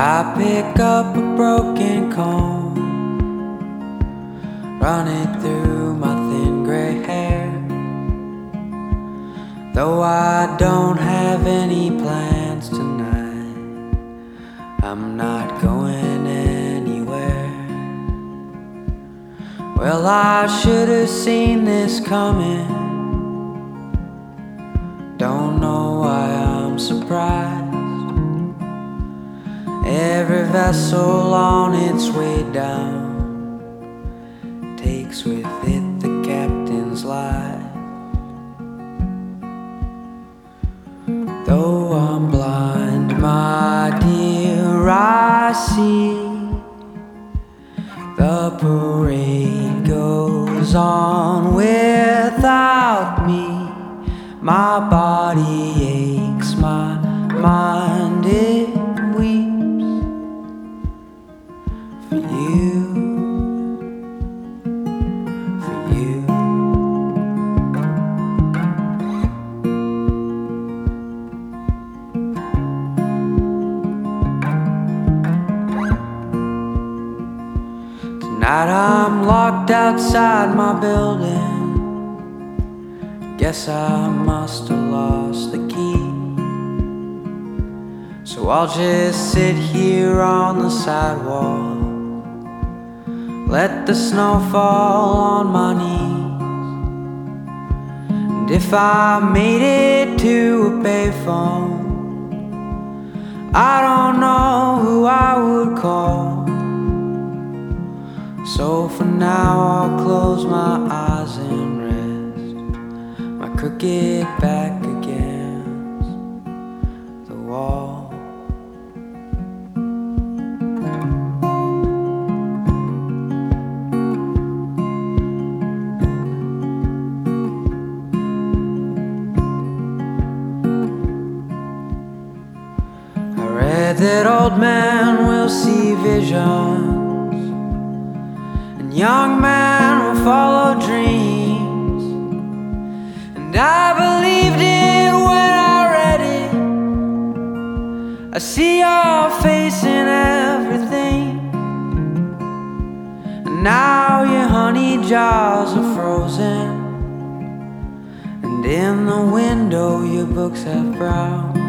I pick up a broken comb, run it through my thin gray hair. Though I don't have any plans tonight, I'm not going anywhere. Well, I should have seen this coming. Don't know why I'm surprised. Every vessel on its way down takes with it the captain's life. Though I'm blind, my dear, I see the parade goes on without me. My body aches, my mind it outside my building. Guess I must have lost the key. So I'll just sit here on the sidewalk. Let the snow fall on my knees. And if I made it to a payphone, I don't know who I would call. So for now, I'll close my eyes and rest my crooked back Read that old men will see visions and young men will follow dreams. And I believed it when I read it. I see your face in everything. And now your honey jars are frozen. And in the window, your books have brown.